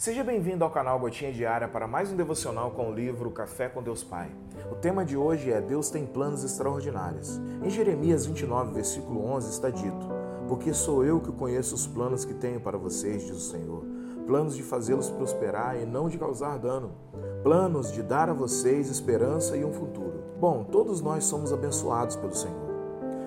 Seja bem-vindo ao canal Gotinha Diária para mais um devocional com o livro Café com Deus Pai. O tema de hoje é Deus tem planos extraordinários. Em Jeremias 29, versículo 11 está dito: Porque sou eu que conheço os planos que tenho para vocês, diz o Senhor. Planos de fazê-los prosperar e não de causar dano. Planos de dar a vocês esperança e um futuro. Bom, todos nós somos abençoados pelo Senhor.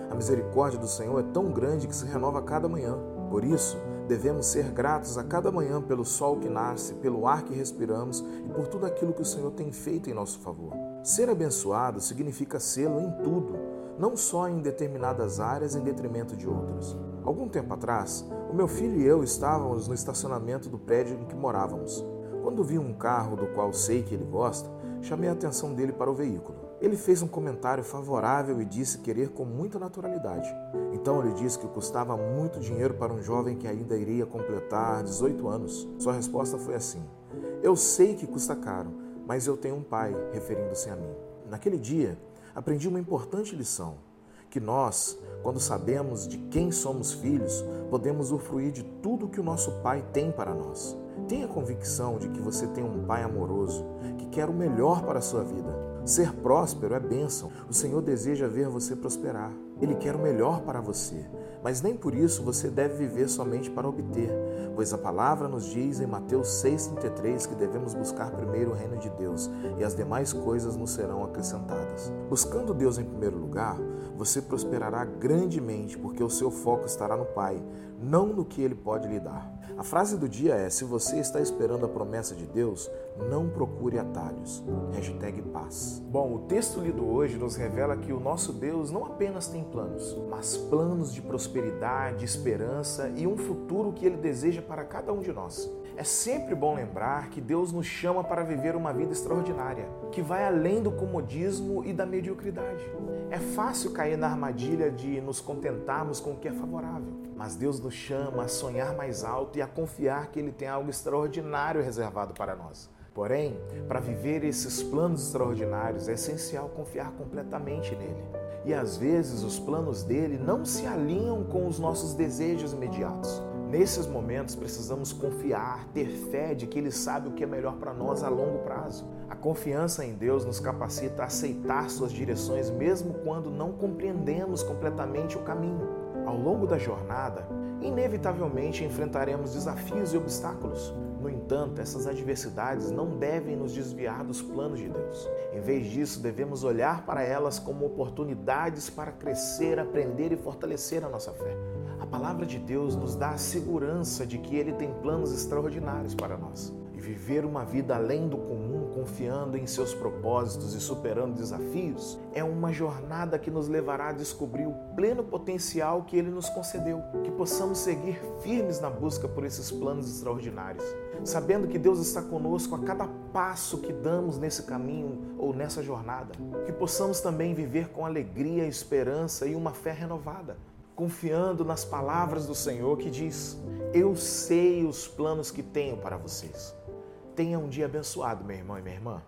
A misericórdia do Senhor é tão grande que se renova a cada manhã. Por isso, devemos ser gratos a cada manhã pelo sol que nasce, pelo ar que respiramos e por tudo aquilo que o Senhor tem feito em nosso favor. Ser abençoado significa sê-lo em tudo, não só em determinadas áreas em detrimento de outras. Algum tempo atrás, o meu filho e eu estávamos no estacionamento do prédio em que morávamos. Quando vi um carro do qual sei que ele gosta, chamei a atenção dele para o veículo. Ele fez um comentário favorável e disse querer com muita naturalidade. Então ele disse que custava muito dinheiro para um jovem que ainda iria completar 18 anos. Sua resposta foi assim: Eu sei que custa caro, mas eu tenho um pai, referindo-se a mim. Naquele dia, aprendi uma importante lição: que nós, quando sabemos de quem somos filhos, podemos usufruir de tudo que o nosso pai tem para nós. Tenha convicção de que você tem um pai amoroso que quer o melhor para a sua vida. Ser próspero é bênção. O Senhor deseja ver você prosperar. Ele quer o melhor para você, mas nem por isso você deve viver somente para obter, pois a palavra nos diz em Mateus 6,33 que devemos buscar primeiro o reino de Deus e as demais coisas nos serão acrescentadas. Buscando Deus em primeiro lugar, você prosperará grandemente, porque o seu foco estará no Pai, não no que Ele pode lhe dar. A frase do dia é: se você está esperando a promessa de Deus, não procure atalhos. Hashtag paz. Bom, o texto lido hoje nos revela que o nosso Deus não apenas tem planos, mas planos de prosperidade, esperança e um futuro que Ele deseja para cada um de nós. É sempre bom lembrar que Deus nos chama para viver uma vida extraordinária, que vai além do comodismo e da mediocridade. É fácil cair na armadilha de nos contentarmos com o que é favorável, mas Deus nos chama a sonhar mais alto e a confiar que Ele tem algo extraordinário reservado para nós. Porém, para viver esses planos extraordinários é essencial confiar completamente nele. E às vezes os planos dele não se alinham com os nossos desejos imediatos. Nesses momentos precisamos confiar, ter fé de que Ele sabe o que é melhor para nós a longo prazo. A confiança em Deus nos capacita a aceitar Suas direções mesmo quando não compreendemos completamente o caminho. Ao longo da jornada, inevitavelmente enfrentaremos desafios e obstáculos. No entanto, essas adversidades não devem nos desviar dos planos de Deus. Em vez disso, devemos olhar para elas como oportunidades para crescer, aprender e fortalecer a nossa fé. A palavra de Deus nos dá a segurança de que Ele tem planos extraordinários para nós. Viver uma vida além do comum, confiando em seus propósitos e superando desafios, é uma jornada que nos levará a descobrir o pleno potencial que Ele nos concedeu. Que possamos seguir firmes na busca por esses planos extraordinários, sabendo que Deus está conosco a cada passo que damos nesse caminho ou nessa jornada. Que possamos também viver com alegria, esperança e uma fé renovada confiando nas palavras do Senhor que diz: Eu sei os planos que tenho para vocês. Tenha um dia abençoado, meu irmão e minha irmã.